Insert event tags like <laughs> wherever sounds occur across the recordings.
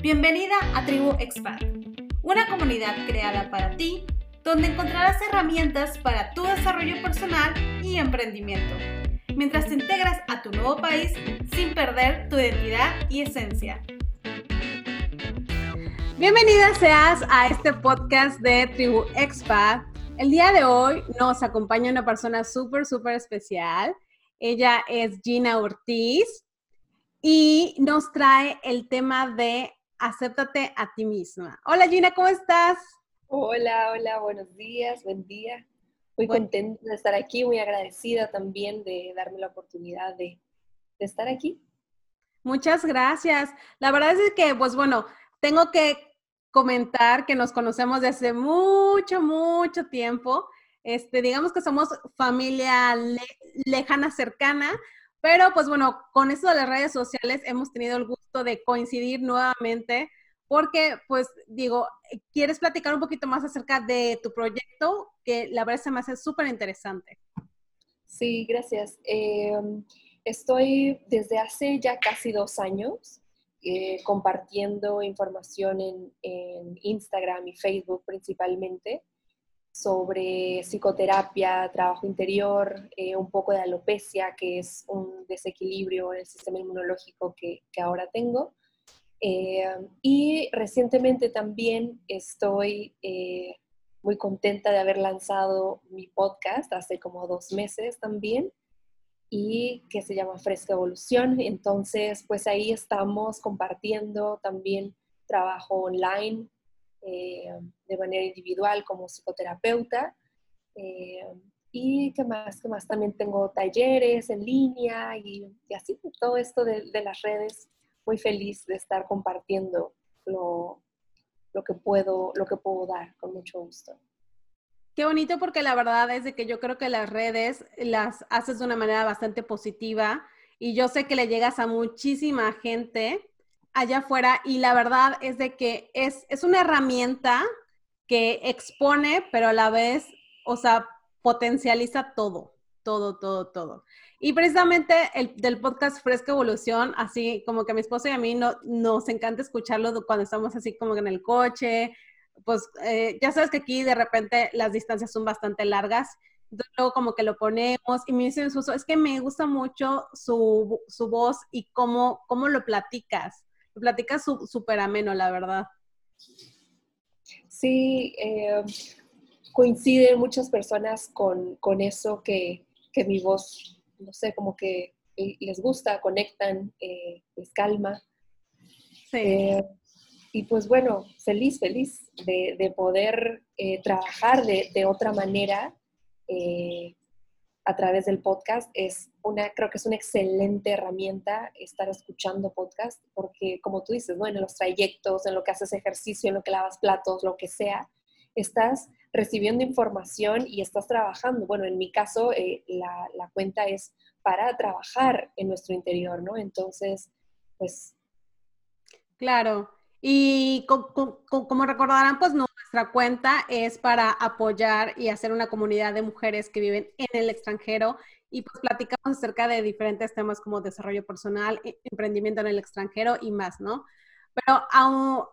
Bienvenida a Tribu Expat, una comunidad creada para ti donde encontrarás herramientas para tu desarrollo personal y emprendimiento, mientras te integras a tu nuevo país sin perder tu identidad y esencia. Bienvenida seas a este podcast de Tribu Expat. El día de hoy nos acompaña una persona súper, súper especial. Ella es Gina Ortiz y nos trae el tema de acéptate a ti misma. Hola Gina, ¿cómo estás? Hola, hola, buenos días, buen día. Muy contenta de estar aquí, muy agradecida también de darme la oportunidad de, de estar aquí. Muchas gracias. La verdad es que, pues bueno, tengo que comentar que nos conocemos desde mucho, mucho tiempo. Este, digamos que somos familia lejana, cercana, pero pues bueno, con esto de las redes sociales hemos tenido el gusto de coincidir nuevamente porque pues digo, quieres platicar un poquito más acerca de tu proyecto, que la verdad se me hace súper interesante. Sí, gracias. Em, estoy desde hace ya casi dos años eh, compartiendo información en, en Instagram y Facebook principalmente sobre psicoterapia, trabajo interior, eh, un poco de alopecia, que es un desequilibrio en el sistema inmunológico que, que ahora tengo. Eh, y recientemente también estoy eh, muy contenta de haber lanzado mi podcast hace como dos meses también y que se llama Fresca Evolución. Entonces, pues ahí estamos compartiendo también trabajo online eh, de manera individual como psicoterapeuta. Eh, y qué más, qué más, también tengo talleres en línea y, así, todo esto de, las redes. Muy feliz de estar compartiendo lo, lo, que puedo, lo que puedo dar con mucho gusto. Qué bonito porque la verdad es de que yo creo que las redes las haces de una manera bastante positiva y yo sé que le llegas a muchísima gente allá afuera y la verdad es de que es, es una herramienta que expone, pero a la vez, o sea, potencializa todo, todo, todo, todo. Y precisamente el del podcast Fresca Evolución, así como que a mi esposo y a mí no, nos encanta escucharlo cuando estamos así como en el coche, pues eh, ya sabes que aquí de repente las distancias son bastante largas, entonces luego como que lo ponemos y me dice mi esposo, es que me gusta mucho su, su voz y cómo, cómo lo platicas platicas súper ameno, la verdad. Sí, eh, coinciden muchas personas con, eso que, mi voz, no sé, como que les gusta, conectan, eh, les calma. Sí. Eh, y pues bueno, feliz, feliz de, poder trabajar de, de, otra manera a través del podcast es una, creo que es una excelente herramienta estar escuchando podcast, porque como tú dices, bueno, en los trayectos, en lo que haces ejercicio, en lo que lavas platos, lo que sea, estás recibiendo información y estás trabajando. Bueno, en mi caso, eh, la, cuenta es para trabajar en nuestro interior, ¿no? Entonces, pues... Claro. Y como recordarán, pues nuestra cuenta es para apoyar y hacer una comunidad de mujeres que viven en el extranjero y pues platicamos acerca de diferentes temas como desarrollo personal, e, emprendimiento en el extranjero y más, ¿no? Pero aún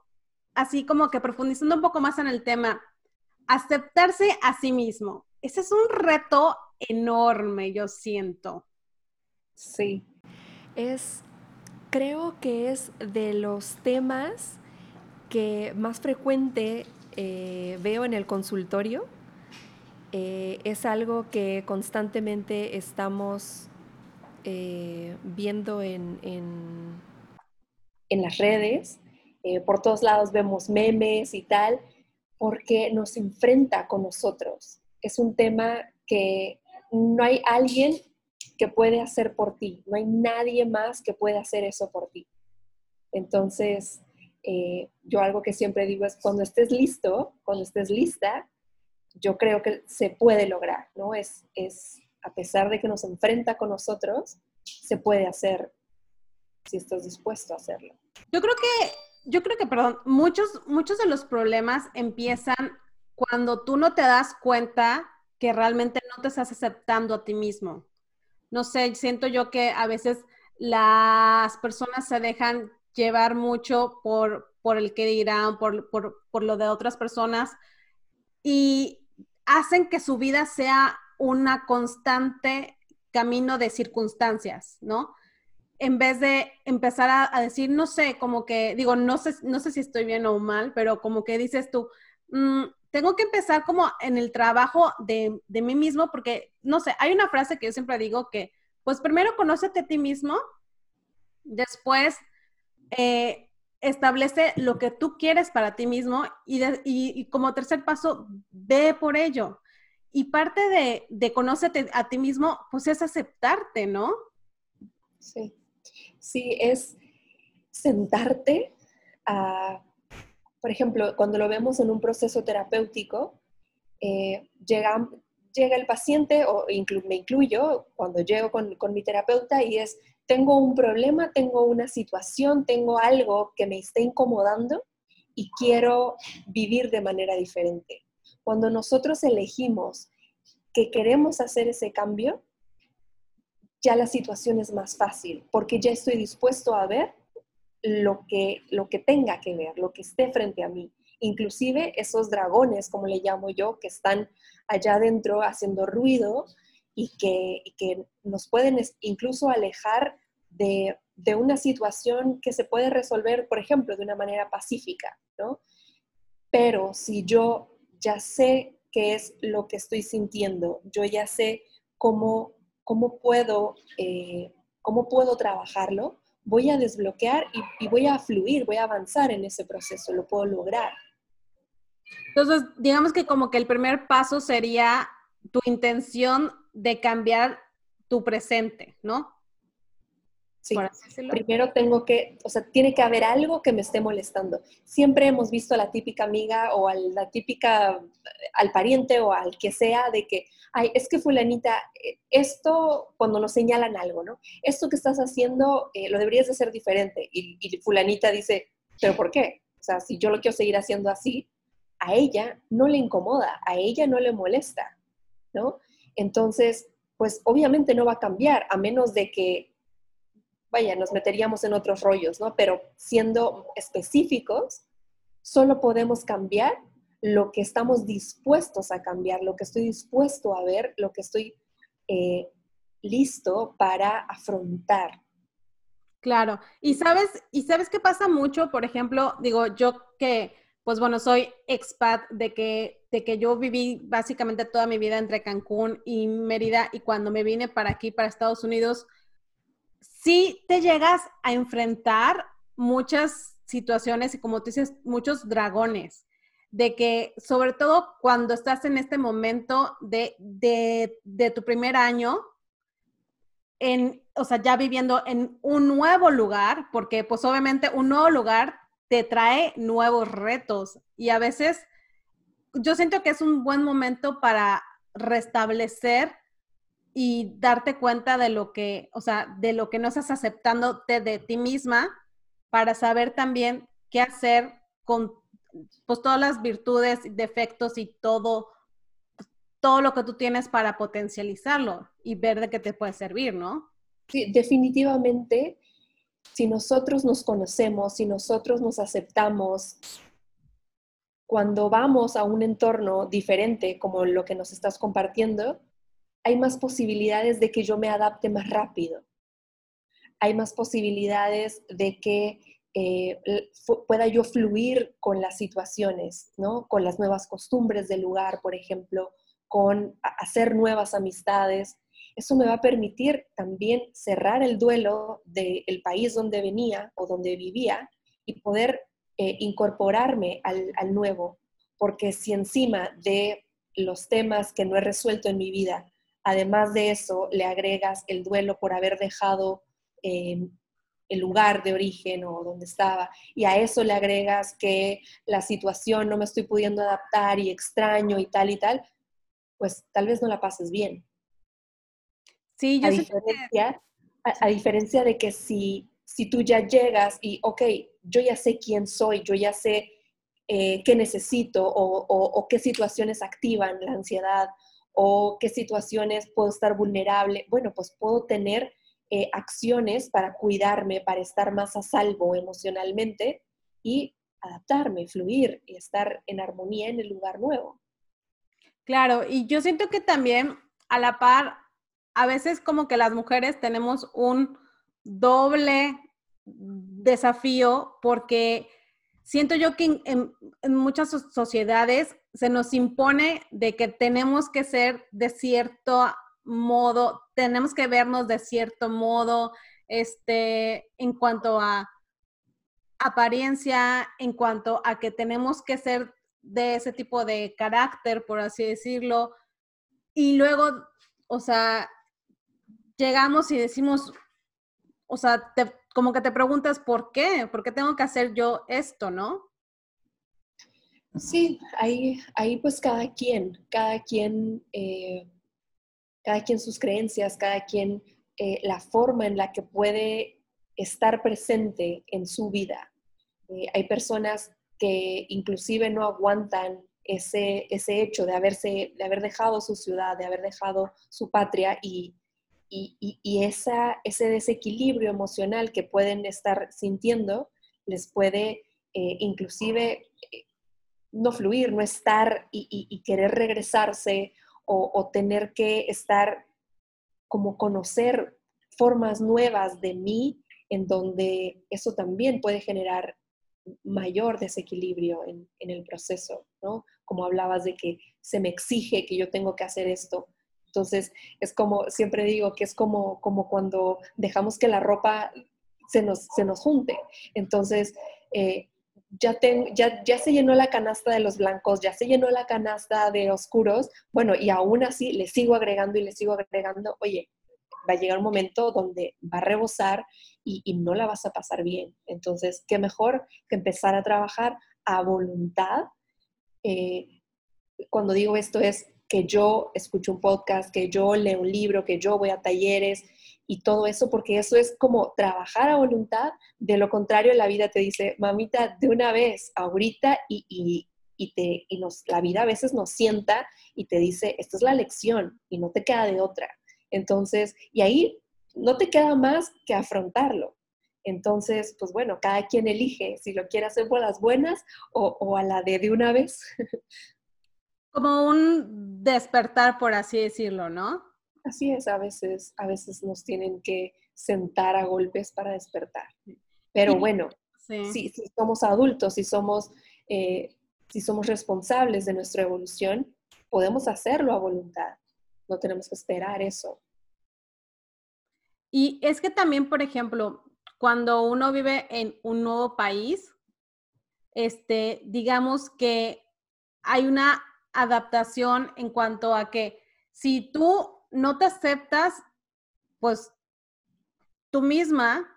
así como que profundizando un poco más en el tema, aceptarse a sí mismo. Ese es un reto enorme, yo siento. Sí. Es creo que es de los temas que más frecuente eh, veo en el consultorio. Eh, es algo que constantemente estamos eh, viendo en, en, las redes. por todos lados vemos memes y tal, porque nos enfrenta con nosotros. Es un tema que no hay alguien que puede hacer por ti. No hay nadie más que pueda hacer eso por ti. Entonces, eh, yo algo que siempre digo es cuando estés listo, cuando estés lista, yo creo que se puede lograr, ¿no? Es, es a pesar de que nos enfrenta con nosotros, se puede hacer si estás dispuesto a hacerlo. Yo creo que, yo creo que, perdón, muchos, muchos de los problemas empiezan cuando tú no te das cuenta que realmente no te estás aceptando a ti mismo no sé, siento yo que a veces las personas se dejan llevar mucho por, por el que dirán, por, por, por lo de otras personas y hacen que su vida sea una constante camino de circunstancias, ¿no? En vez de empezar a, decir, no sé, como que, digo, no sé, no sé si estoy bien o mal, pero como que dices tú, mm, tengo que empezar como en el trabajo de, de, mí mismo, porque, no sé, hay una frase que yo siempre digo que, pues primero conócete a ti mismo, después eh, establece lo que tú quieres para ti mismo y, como tercer paso, ve por ello. Y parte de, de a ti mismo, pues es aceptarte, ¿no? Sí, sí, es sentarte a, por ejemplo, cuando lo vemos en un proceso terapéutico, eh, llega, llega el paciente, o me incluyo, cuando llego con, con mi terapeuta y es, tengo un problema, tengo una situación, tengo algo que me está incomodando y quiero vivir de manera diferente. Cuando nosotros elegimos que queremos hacer ese cambio, ya la situación es más fácil, porque ya estoy dispuesto a ver lo que, lo que tenga que ver, lo que esté frente a mí. Inclusive esos dragones, como le llamo yo, que están allá adentro haciendo ruido, y que, nos pueden incluso alejar de, una situación que se puede resolver, por ejemplo, de una manera pacífica, ¿no? Pero si yo ya sé qué es lo que estoy sintiendo, yo ya sé cómo, cómo, puedo, eh, cómo puedo trabajarlo, voy a desbloquear y, y voy a fluir, voy a avanzar en ese proceso, lo puedo lograr. Entonces, digamos que como que el primer paso sería tu intención de cambiar tu presente, ¿no? Sí, primero tengo que, o sea, tiene que haber algo que me esté molestando. Siempre hemos visto a la típica amiga o a la típica, al pariente o al que sea, de que, ay, es que fulanita, eh, esto, cuando nos señalan algo, ¿no? Esto que estás haciendo eh, lo deberías de hacer diferente. Y, y fulanita dice, ¿pero por qué? O sea, si yo lo quiero seguir haciendo así, a ella no le incomoda, a ella no le molesta, ¿no? Entonces, pues obviamente no va a cambiar, a menos de que, vaya, nos meteríamos en otros rollos, ¿no? Pero siendo específicos, solo podemos cambiar lo que estamos dispuestos a cambiar, lo que estoy dispuesto a ver, lo que estoy eh, listo para afrontar. Claro, y sabes, y sabes qué pasa mucho, por ejemplo, digo, yo que pues bueno, soy expat de que, de que yo viví básicamente toda mi vida entre Cancún y Mérida y cuando me vine para aquí, para Estados Unidos, sí te llegas a enfrentar muchas situaciones y como tú dices, muchos dragones, de que sobre todo cuando estás en este momento de, de, de tu primer año, en, o sea, ya viviendo en un nuevo lugar, porque pues obviamente un nuevo lugar te trae nuevos retos y a veces yo siento que es un buen momento para restablecer y darte cuenta de lo que, o sea, de lo que no estás aceptando de ti misma para saber también qué hacer con pues todas las virtudes, defectos y todo todo lo que tú tienes para potencializarlo y ver de qué te puede servir, ¿no? Sí, definitivamente si nosotros nos conocemos, si nosotros nos aceptamos, cuando vamos a un entorno diferente como lo que nos estás compartiendo, hay más posibilidades de que yo me adapte más rápido. Hay más posibilidades de que eh, pueda yo fluir con las situaciones, ¿no? Con las nuevas costumbres del lugar, por ejemplo, con hacer nuevas amistades, eso me va a permitir también cerrar el duelo del país donde venía o donde vivía y poder eh, incorporarme al, nuevo, porque si encima de los temas que no he resuelto en mi vida, además de eso le agregas el duelo por haber dejado em, el lugar de origen o donde estaba, y a eso le agregas que la situación no me estoy pudiendo adaptar y extraño y tal y tal, pues tal vez no la pases bien. Sí, yo a diferencia, a, diferencia de que si, si tú ya llegas y, ok, yo ya sé quién soy, yo ya sé eh, qué necesito o, o, qué situaciones activan la ansiedad o qué situaciones puedo estar vulnerable, bueno, pues puedo tener eh, acciones para cuidarme, para estar más a salvo emocionalmente y adaptarme, fluir y estar en armonía en el lugar nuevo. Claro, y yo siento que también a la par, a veces como que las mujeres tenemos un doble desafío porque siento yo que en, muchas sociedades se nos impone de que tenemos que ser de cierto modo, tenemos que vernos de cierto modo, este, en cuanto a apariencia, en cuanto a que tenemos que ser de ese tipo de carácter, por así decirlo. Y luego, o sea, llegamos y decimos, o sea, como que te preguntas, ¿por qué? ¿Por qué tengo que hacer yo esto, no? Sí, ahí, ahí pues cada quien, cada quien, eh, cada quien sus creencias, cada quien eh, la forma en la que puede estar presente en su vida. Eh, hay personas que inclusive no aguantan ese, ese hecho de, haberse, de haber dejado su ciudad, de haber dejado su patria y, y, esa, ese desequilibrio emocional que pueden estar sintiendo les puede eh, inclusive eh, no fluir, no estar y, querer regresarse o, tener que estar como conocer formas nuevas de mí en donde eso también puede generar mayor desequilibrio en, el proceso, ¿no? Como hablabas de que se me exige que yo tengo que hacer esto. Entonces, es como, siempre digo que es como, como cuando dejamos que la ropa se nos, se nos junte. Entonces, eh, ya, ya, ya se llenó la canasta de los blancos, ya se llenó la canasta de oscuros, bueno, y aún así le sigo agregando y le sigo agregando, oye, va a llegar un momento donde va a rebosar y, no la vas a pasar bien. Entonces, qué mejor que empezar a trabajar a voluntad. Eh, cuando digo esto es que yo escucho un podcast, que yo leo un libro, que yo voy a talleres y todo eso, porque eso es como trabajar a voluntad. De lo contrario, la vida te dice, mamita, de una vez, ahorita, y, y, te, y nos, la vida a veces nos sienta y te dice, esta es la lección y no te queda de otra. Entonces, y ahí no te queda más que afrontarlo. Entonces, pues bueno, cada quien elige si lo quiere hacer por las buenas o, a la de de una vez. <laughs> Como un despertar, por así decirlo, ¿no? Así es, a veces, a veces nos tienen que sentar a golpes para despertar. Pero bueno, si, somos adultos, si somos, eh, si somos responsables de nuestra evolución, podemos hacerlo a voluntad. No tenemos que esperar eso. Y es que también, por ejemplo, cuando uno vive en un nuevo país, este, digamos que hay una adaptación en cuanto a que si tú no te aceptas, pues tú misma,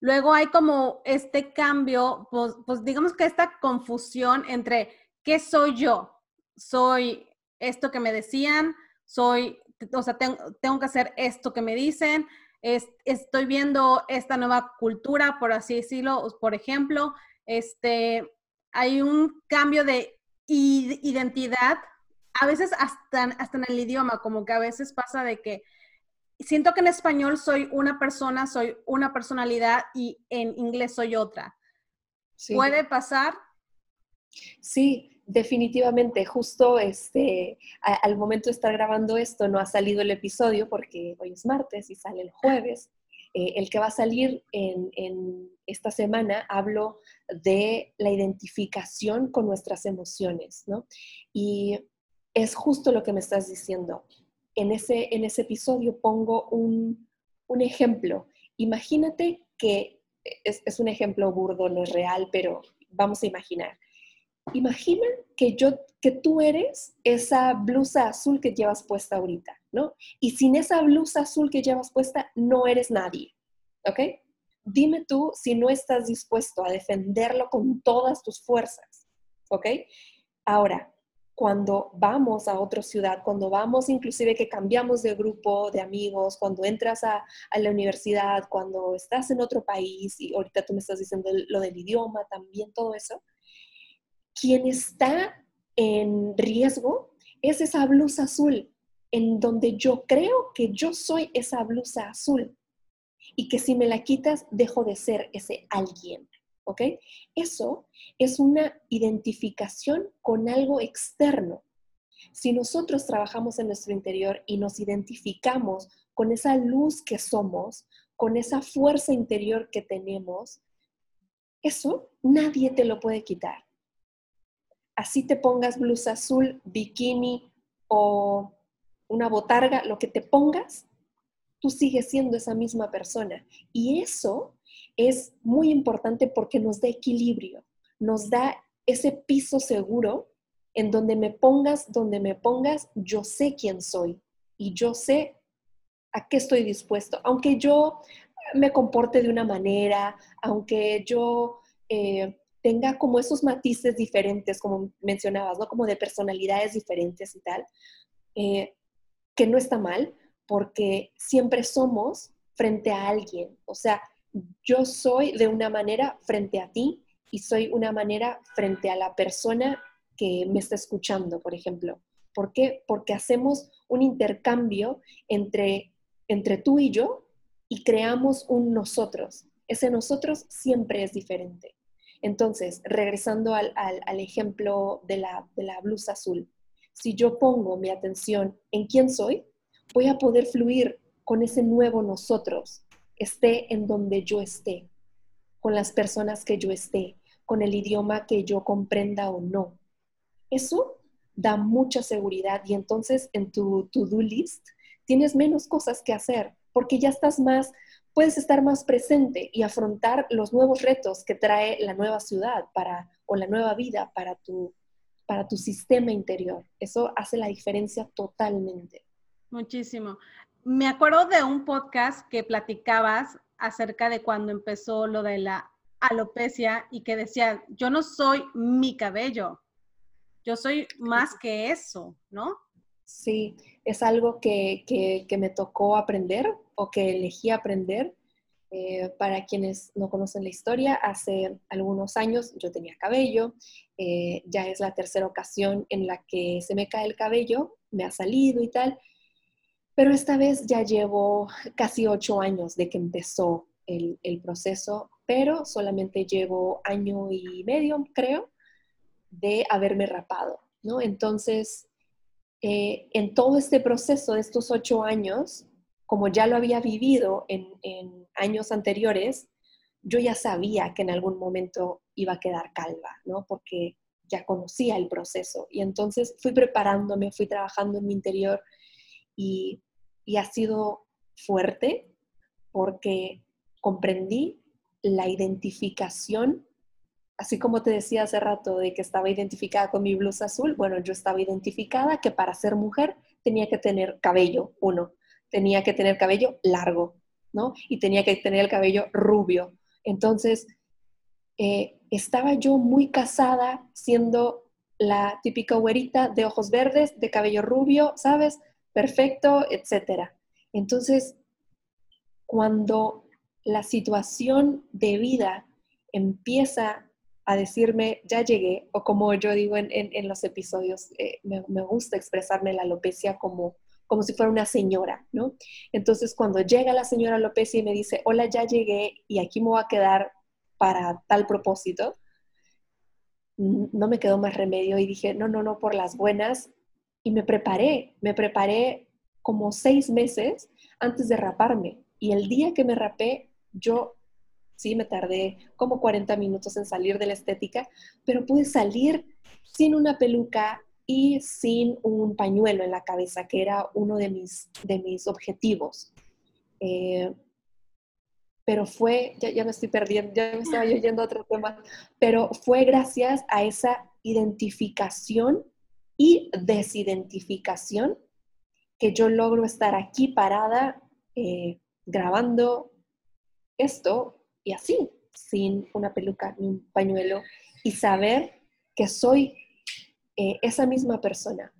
luego hay como este cambio, pues, pues digamos que esta confusión entre qué soy yo, soy esto que me decían, soy, o sea, tengo que hacer esto que me dicen, estoy viendo esta nueva cultura, por así decirlo, por ejemplo, este, hay un cambio de identidad, a veces hasta, hasta en el idioma, como que a veces pasa de que siento que en español soy una persona, soy una personalidad y en inglés soy otra. ¿Puede pasar? Sí, definitivamente, justo este, al momento de estar grabando esto no ha salido el episodio porque hoy es martes y sale el jueves. Eh, el que va a salir en, esta semana hablo de la identificación con nuestras emociones, ¿no? Y es justo lo que me estás diciendo. En ese, episodio pongo un, ejemplo. Imagínate que es un ejemplo burdo, no es real, pero vamos a imaginar imagina que yo, que tú eres esa blusa azul que llevas puesta ahorita, ¿no? Y sin esa blusa azul que llevas puesta, no eres nadie, ¿ok? Dime tú si no estás dispuesto a defenderlo con todas tus fuerzas, ¿ok? Ahora, cuando vamos a otra ciudad, cuando vamos inclusive que cambiamos de grupo de amigos, cuando entras a, a, la universidad, cuando estás en otro país, y ahorita tú me estás diciendo lo del idioma, también todo eso, quien está en riesgo es esa blusa azul, en donde yo creo que yo soy esa blusa azul. y que si me la quitas, dejo de ser ese alguien. ¿Ok? Eso es una identificación con algo externo. Si nosotros trabajamos en nuestro interior y nos identificamos con esa luz que somos, con esa fuerza interior que tenemos, eso nadie te lo puede quitar. Así te pongas blusa azul, bikini o una botarga, lo que te pongas, tú sigues siendo esa misma persona. Y eso es muy importante porque nos da equilibrio, nos da ese piso seguro en donde me pongas, donde me pongas, yo sé quién soy y yo sé a qué estoy dispuesto. Aunque yo me comporte de una manera, aunque yo eh, tenga como esos matices diferentes, como mencionabas, ¿no? Como de personalidades diferentes y tal, eh, que no está mal, porque siempre somos frente a alguien. O sea, yo soy de una manera frente a ti y soy una manera frente a la persona que me está escuchando, por ejemplo. ¿Por qué? Porque hacemos un intercambio entre, entre tú y yo y creamos un nosotros. Ese nosotros siempre es diferente. Entonces, regresando al, ejemplo de la, blusa azul, si yo pongo mi atención en quién soy, voy a poder fluir con ese nuevo nosotros, esté en donde yo esté, con las personas que yo esté, con el idioma que yo comprenda o no. Eso da mucha seguridad y entonces en tu to-do list tienes menos cosas que hacer porque ya estás más, puedes estar más presente y afrontar los nuevos retos que trae la nueva ciudad para, o la nueva vida para tu, para tu sistema interior. Eso hace la diferencia totalmente. Muchísimo. Me acuerdo de un podcast que platicabas acerca de cuando empezó lo de la alopecia y que decía, yo no soy mi cabello, yo soy más que eso, ¿no? Sí, es algo que, me tocó aprender o que elegí aprender. Eh, para quienes no conocen la historia, hace algunos años yo tenía cabello, eh, ya es la tercera ocasión en la que se me cae el cabello, me ha salido y tal, pero esta vez ya llevo casi ocho años de que empezó el, proceso, pero solamente llevo año y medio, creo, de haberme rapado, ¿no? Entonces, eh, en todo este proceso de estos ocho años, como ya lo había vivido en, años anteriores, yo ya sabía que en algún momento iba a quedar calva, ¿no? Porque ya conocía el proceso. Y entonces fui preparándome, fui trabajando en mi interior y ha sido fuerte porque comprendí la identificación, así como te decía hace rato de que estaba identificada con mi blusa azul, bueno, yo estaba identificada que para ser mujer tenía que tener cabello, uno, tenía que tener cabello largo, ¿no? Y tenía que tener el cabello rubio. Entonces, eh, estaba yo muy casada siendo la típica güerita de ojos verdes, de cabello rubio, ¿sabes? perfecto, etcétera. Entonces, cuando la situación de vida empieza a decirme, ya llegué, o como yo digo en, los episodios, eh, me, gusta expresarme la alopecia como, como si fuera una señora, ¿no? Entonces, cuando llega la señora alopecia y me dice, hola, ya llegué y aquí me voy a quedar para tal propósito, no me quedó más remedio y dije, no, no, no, por las buenas, y me preparé, me preparé como seis meses antes de raparme. Y el día que me rapé, yo sí me tardé como 40 minutos en salir de la estética, pero pude salir sin una peluca y sin un pañuelo en la cabeza, que era uno de mis, de mis objetivos. Eh, pero fue, ya, ya, me estoy perdiendo, ya me estaba yendo a otro tema, pero fue gracias a esa identificación y desidentificación que yo logro estar aquí parada eh, grabando esto y así, sin una peluca ni un pañuelo, y saber que soy eh, esa misma persona.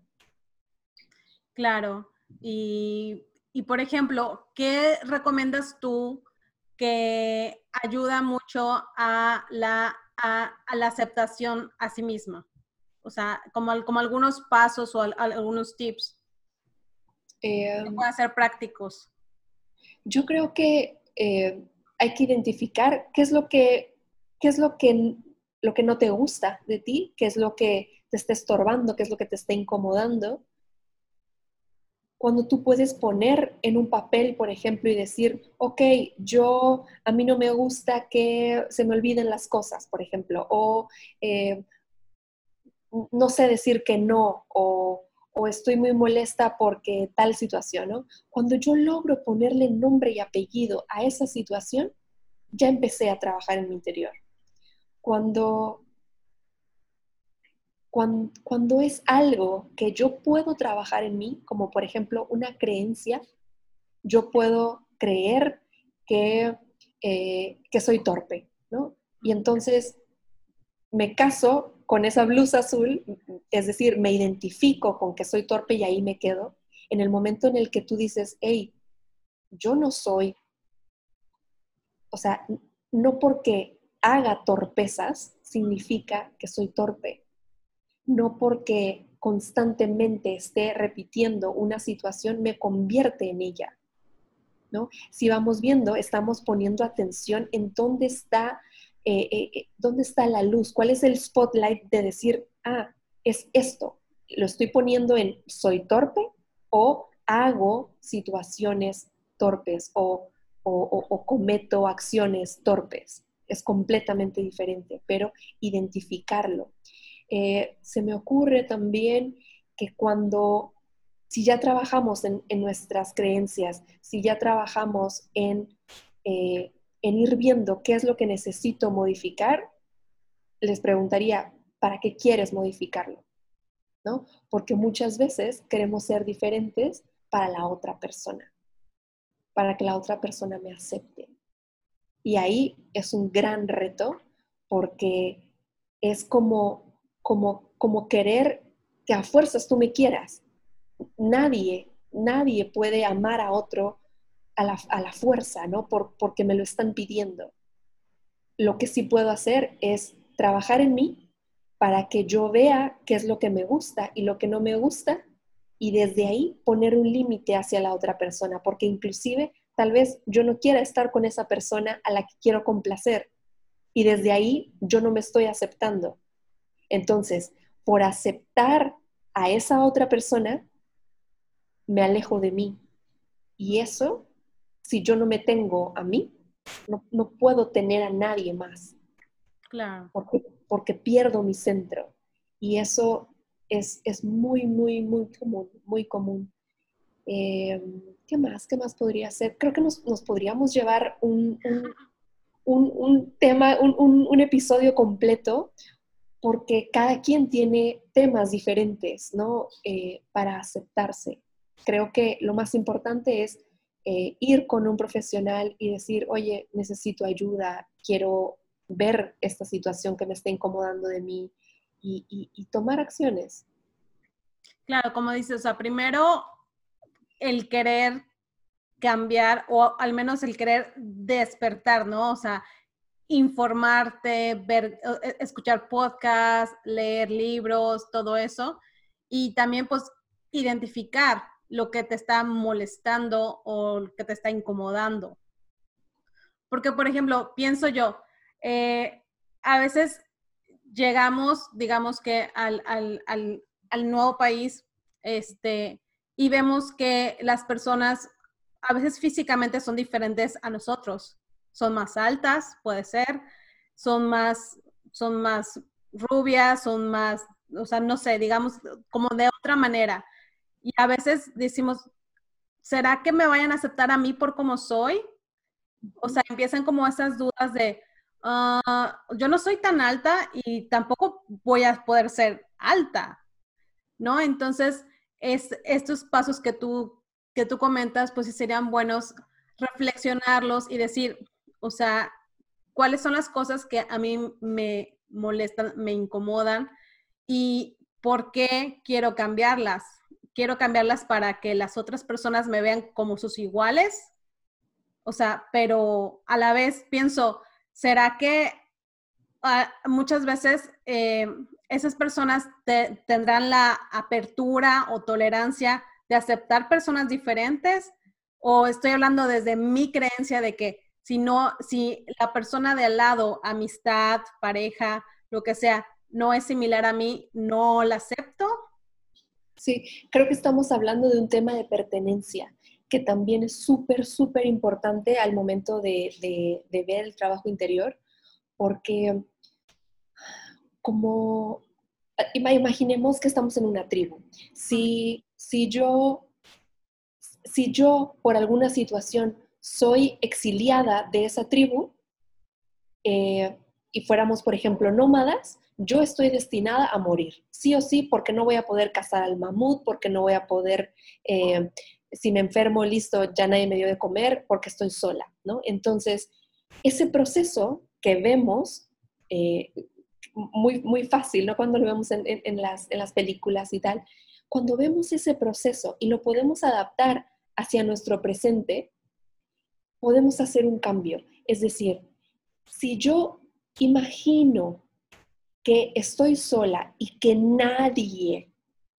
Claro, y, por ejemplo, ¿qué recomiendas tú que ayuda mucho a la, a la aceptación a sí misma? O sea, como, como algunos pasos o algunos tips. Eh, que puedan ser prácticos. Yo creo que eh, hay que identificar qué es lo que, qué es lo que, lo que no te gusta de ti, qué es lo que te está estorbando, qué es lo que te está incomodando. Cuando tú puedes poner en un papel, por ejemplo, y decir, ok, yo, a mí no me gusta que se me olviden las cosas, por ejemplo, o eh, no sé decir que no, o, o estoy muy molesta porque tal situación, ¿no? Cuando yo logro ponerle nombre y apellido a esa situación, ya empecé a trabajar en mi interior. Cuando, cuando, es algo que yo puedo trabajar en mí, como por ejemplo una creencia, yo puedo creer que, eh, que soy torpe, ¿no? Y entonces me caso con esa blusa azul, es decir, me identifico con que soy torpe y ahí me quedo, en el momento en el que tú dices, hey, yo no soy, o sea, no porque haga torpezas significa que soy torpe, no porque constantemente esté repitiendo una situación me convierte en ella. ¿no? Si vamos viendo, estamos poniendo atención en dónde está eh, eh, eh, ¿dónde está la luz? ¿Cuál es el spotlight de decir, ah, es esto? ¿Lo estoy poniendo en soy torpe o hago situaciones torpes o, cometo acciones torpes? Es completamente diferente, pero identificarlo. se me ocurre también que cuando, si ya trabajamos en, nuestras creencias, si ya trabajamos en en ir viendo qué es lo que necesito modificar, les preguntaría, ¿para qué quieres modificarlo? ¿No? Porque muchas veces queremos ser diferentes para la otra persona, para que la otra persona me acepte. Y ahí es un gran reto porque es como, como, como querer que a fuerzas tú me quieras. Nadie, nadie puede amar a otro a la, fuerza, ¿no? Por, porque me lo están pidiendo. Lo que sí puedo hacer es trabajar en mí para que yo vea qué es lo que me gusta y lo que no me gusta y desde ahí poner un límite hacia la otra persona, porque inclusive tal vez yo no quiera estar con esa persona a la que quiero complacer y desde ahí yo no me estoy aceptando. Entonces, por aceptar a esa otra persona, me alejo de mí. Y eso si yo no me tengo a mí, no, puedo tener a nadie más. Claro. Porque, pierdo mi centro. Y eso es, muy, muy, muy común, muy común. Em, ¿Qué más? ¿Qué más podría ser? Creo que nos, podríamos llevar un, un, tema, un, episodio completo, porque cada quien tiene temas diferentes, ¿no? Eh, para aceptarse. Creo que lo más importante es eh, ir con un profesional y decir, oye, necesito ayuda, quiero ver esta situación que me está incomodando de mí y, tomar acciones. Claro, como dices, o sea, primero el querer cambiar o al menos el querer despertar, ¿no? O sea, informarte, ver, e, escuchar podcasts, leer libros, todo eso. Y también pues identificar lo que te está molestando o que te está incomodando. Porque, por ejemplo, pienso yo, eh, a veces llegamos, digamos que al, nuevo país, este, y vemos que las personas a veces físicamente son diferentes a nosotros. Son más altas, puede ser, son más, son más rubias, son más, o sea, no sé, digamos, como de otra manera. Y a veces decimos, ¿será que me vayan a aceptar a mí por como soy? O sea, empiezan como esas dudas de, ah, yo no soy tan alta y tampoco voy a poder ser alta, ¿no? Entonces, es, estos pasos que tú, que tú comentas, pues sí serían buenos reflexionarlos y decir, o sea, cuáles son las cosas que a mí me molestan, me incomodan y por qué quiero cambiarlas quiero cambiarlas para que las otras personas me vean como sus iguales. O sea, pero a la vez pienso, ¿será que ah, muchas veces eh, esas personas tendrán la apertura o tolerancia de aceptar personas diferentes? ¿O estoy hablando desde mi creencia de que si no, si la persona de al lado, amistad, pareja, lo que sea, no es similar a mí, no la acepto. Sí, creo que estamos hablando de un tema de pertenencia que también es súper, súper importante al momento de, ver el trabajo interior, porque como imaginemos que estamos en una tribu. Si, si, yo, si yo por alguna situación soy exiliada de esa tribu eh, y fuéramos, por ejemplo, nómadas, yo estoy destinada a morir, sí o sí, porque no voy a poder cazar al mamut, porque no voy a poder, eh, si me enfermo, listo, ya nadie me dio de comer, porque estoy sola, ¿no? Entonces, ese proceso que vemos, eh, muy, muy fácil, ¿no? Cuando lo vemos en, las, en las películas y tal, cuando vemos ese proceso y lo podemos adaptar hacia nuestro presente, podemos hacer un cambio. Es decir, si yo imagino que estoy sola y que nadie,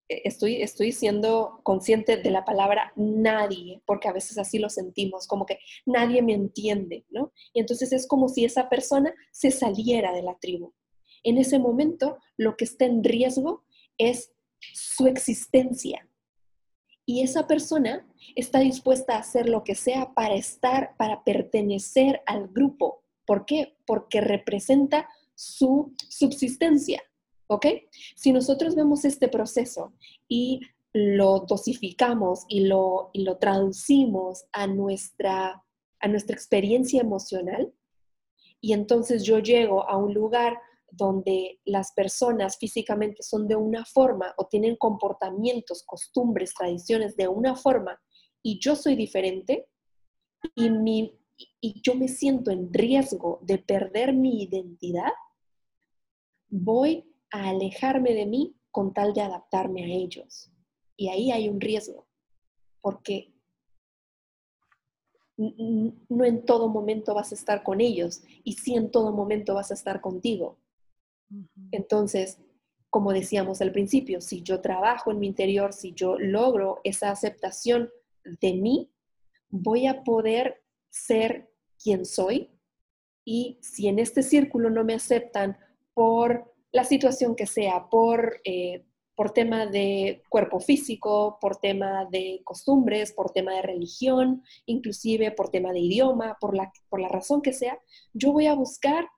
e, estoy, estoy siendo consciente de la palabra nadie, porque a veces así lo sentimos, como que nadie me entiende, ¿no? Y entonces es como si esa persona se saliera de la tribu. En ese momento, lo que está en riesgo es su existencia. Y esa persona está dispuesta a hacer lo que sea para estar, para pertenecer al grupo. ¿Por qué? Porque representa su subsistencia. ¿Ok? Si nosotros vemos este proceso y lo dosificamos y lo, y lo traducimos a nuestra, a nuestra experiencia emocional, y entonces yo llego a un lugar donde las personas físicamente son de una forma o tienen comportamientos, costumbres, tradiciones de una forma y yo soy diferente y, mi, y yo me siento en riesgo de perder mi identidad, voy a alejarme de mí con tal de adaptarme a ellos. Y ahí hay un riesgo, porque no en todo momento vas a estar con ellos y sí en todo momento vas a estar contigo. Entonces, como decíamos al principio, si yo trabajo en mi interior, si yo logro esa aceptación de mí, voy a poder ser quien soy. Y si en este círculo no me aceptan por la situación que sea, por, eh, por tema de cuerpo físico, por tema de costumbres, por tema de religión, inclusive por tema de idioma, por la, por la razón que sea, yo voy a buscar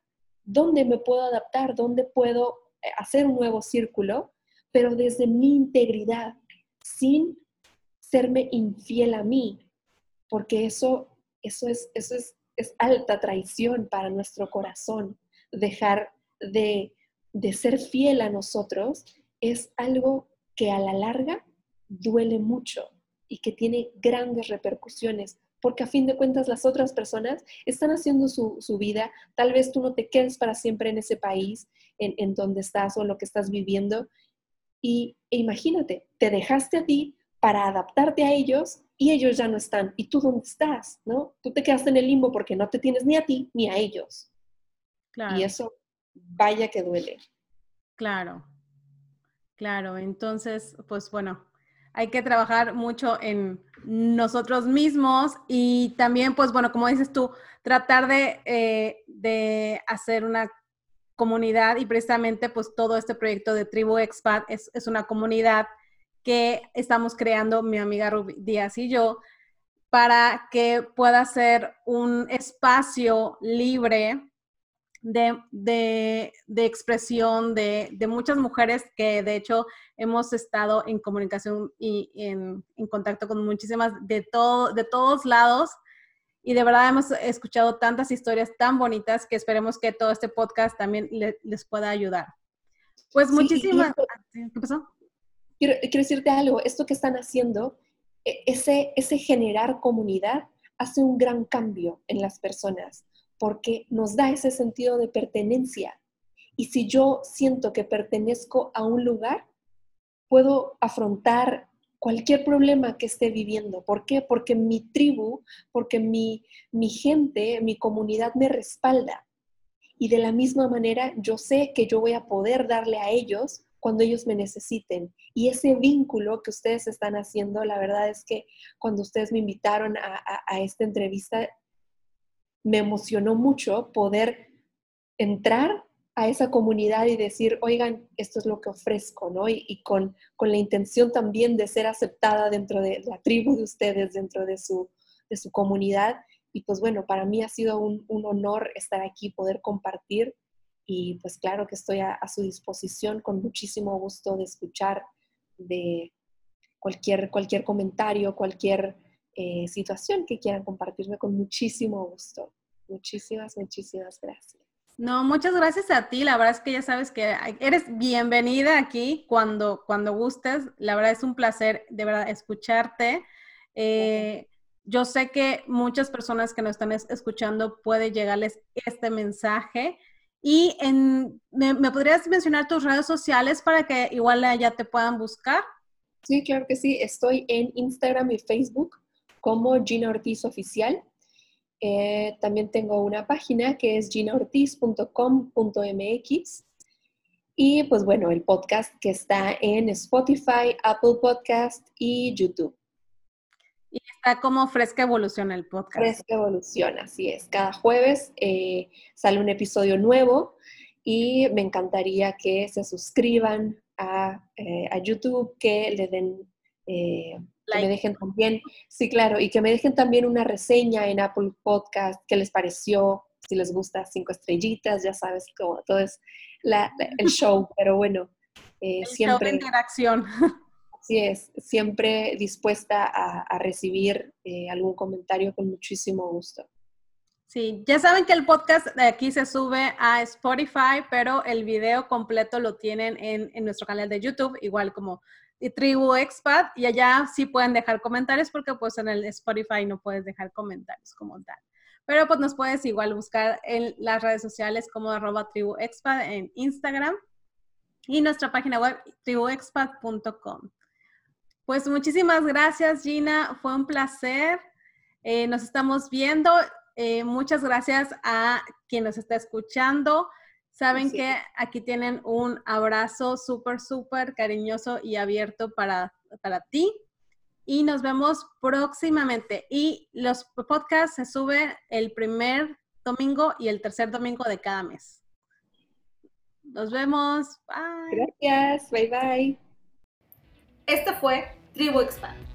dónde me puedo adaptar, dónde puedo eh, hacer un nuevo círculo, pero desde mi integridad, sin serme infiel a mí, porque eso, eso, es, eso es, es alta traición para nuestro corazón. Dejar de, de ser fiel a nosotros es algo que a la larga duele mucho y que tiene grandes repercusiones porque a fin de cuentas las otras personas están haciendo su, vida, tal vez tú no te quedes para siempre en ese país en, donde estás o en lo que estás viviendo. Y e imagínate, te dejaste a ti para adaptarte a ellos y ellos ya no están. ¿Y tú dónde estás? ¿No? Tú te quedaste en el limbo porque no te tienes ni a ti ni a ellos. Y eso, vaya que duele. Claro, claro. Entonces, pues bueno, hay que trabajar mucho en nosotros mismos y también, pues bueno, como dices tú, tratar de, eh, de hacer una comunidad y precisamente pues todo este proyecto de Tribu Expat es, es una comunidad que estamos creando mi amiga Ruby Díaz y yo para que pueda ser un espacio libre de, expresión de, muchas mujeres que de hecho hemos estado en comunicación y en, contacto con muchísimas de, todo, de todos lados. Y de verdad hemos escuchado tantas historias tan bonitas que esperemos que todo este podcast también les pueda ayudar. Pues muchísimas... Ah, ¿Qué pasó? Quiero, quiero, decirte algo, esto que están haciendo, e, ese, ese generar comunidad hace un gran cambio en las personas porque nos da ese sentido de pertenencia. Y si yo siento que pertenezco a un lugar, puedo afrontar cualquier problema que esté viviendo. ¿Por qué? Porque mi tribu, porque mi, mi gente, mi comunidad me respalda. Y de la misma manera, yo sé que yo voy a poder darle a ellos cuando ellos me necesiten. Y ese vínculo que ustedes están haciendo, la verdad es que cuando ustedes me invitaron a, a esta entrevista, me emocionó mucho poder entrar a esa comunidad y decir, oigan, esto es lo que ofrezco, ¿no? Y, con, con, la intención también de ser aceptada dentro de la tribu de ustedes, dentro de su, de su comunidad. Y pues bueno, para mí ha sido un, un honor estar aquí, poder compartir y pues claro que estoy a, su disposición con muchísimo gusto de escuchar de cualquier, cualquier comentario, cualquier eh, situación que quieran compartirme con muchísimo gusto. Muchísimas, muchísimas gracias. No, muchas gracias a ti. La verdad es que ya sabes que eres bienvenida aquí cuando, cuando gustes. La verdad es un placer de verdad escucharte. Eh, yo sé que muchas personas que nos están escuchando puede llegarles este mensaje. Y en, ¿me, podrías mencionar tus redes sociales para que igual ya te puedan buscar? Sí, claro que sí. Estoy en Instagram y Facebook como Gina Ortiz Oficial. Eh, también tengo una página que es ginaortiz.com.mx. Y pues bueno, el podcast que está en Spotify, Apple Podcast y YouTube. Y está como Fresca Evolución el podcast. Fresca Evolución, así es. Cada jueves eh, sale un episodio nuevo y me encantaría que se suscriban a, eh, YouTube, que le den, eh, que me dejen también, sí, claro, y que me dejen también una reseña en Apple Podcast, qué les pareció, si les gusta cinco estrellitas, ya sabes, todo, todo es el <laughs> show, pero bueno, siempre... interacción. Así es, siempre dispuesta a, recibir eh, algún comentario con muchísimo gusto. Sí, ya saben que el podcast de aquí se sube a Spotify, pero el video completo lo tienen en, nuestro canal de YouTube, igual como Tribu Expat, y allá sí pueden dejar comentarios porque pues en el Spotify no puedes dejar comentarios como tal. Pero pues nos puedes igual buscar en las redes sociales como arroba tribu expat en Instagram y nuestra página web tribuexpat.com. Pues muchísimas gracias, Gina. Fue un placer. Eh, nos estamos viendo. Eh, muchas gracias a quien nos está escuchando. Saben que aquí tienen un abrazo súper, súper cariñoso y abierto para, para ti. Y nos vemos próximamente. Y los podcasts se suben el primer domingo y el tercer domingo de cada mes. Nos vemos. Bye. Gracias. Bye bye. Este fue Tribu Expand.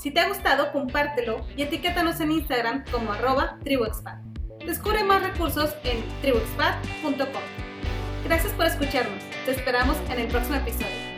Si te ha gustado, compártelo y etiquétanos en Instagram como arroba tribuexpand. Descubre más recursos en tribuexpand.com. Gracias por escucharnos. Te esperamos en el próximo episodio.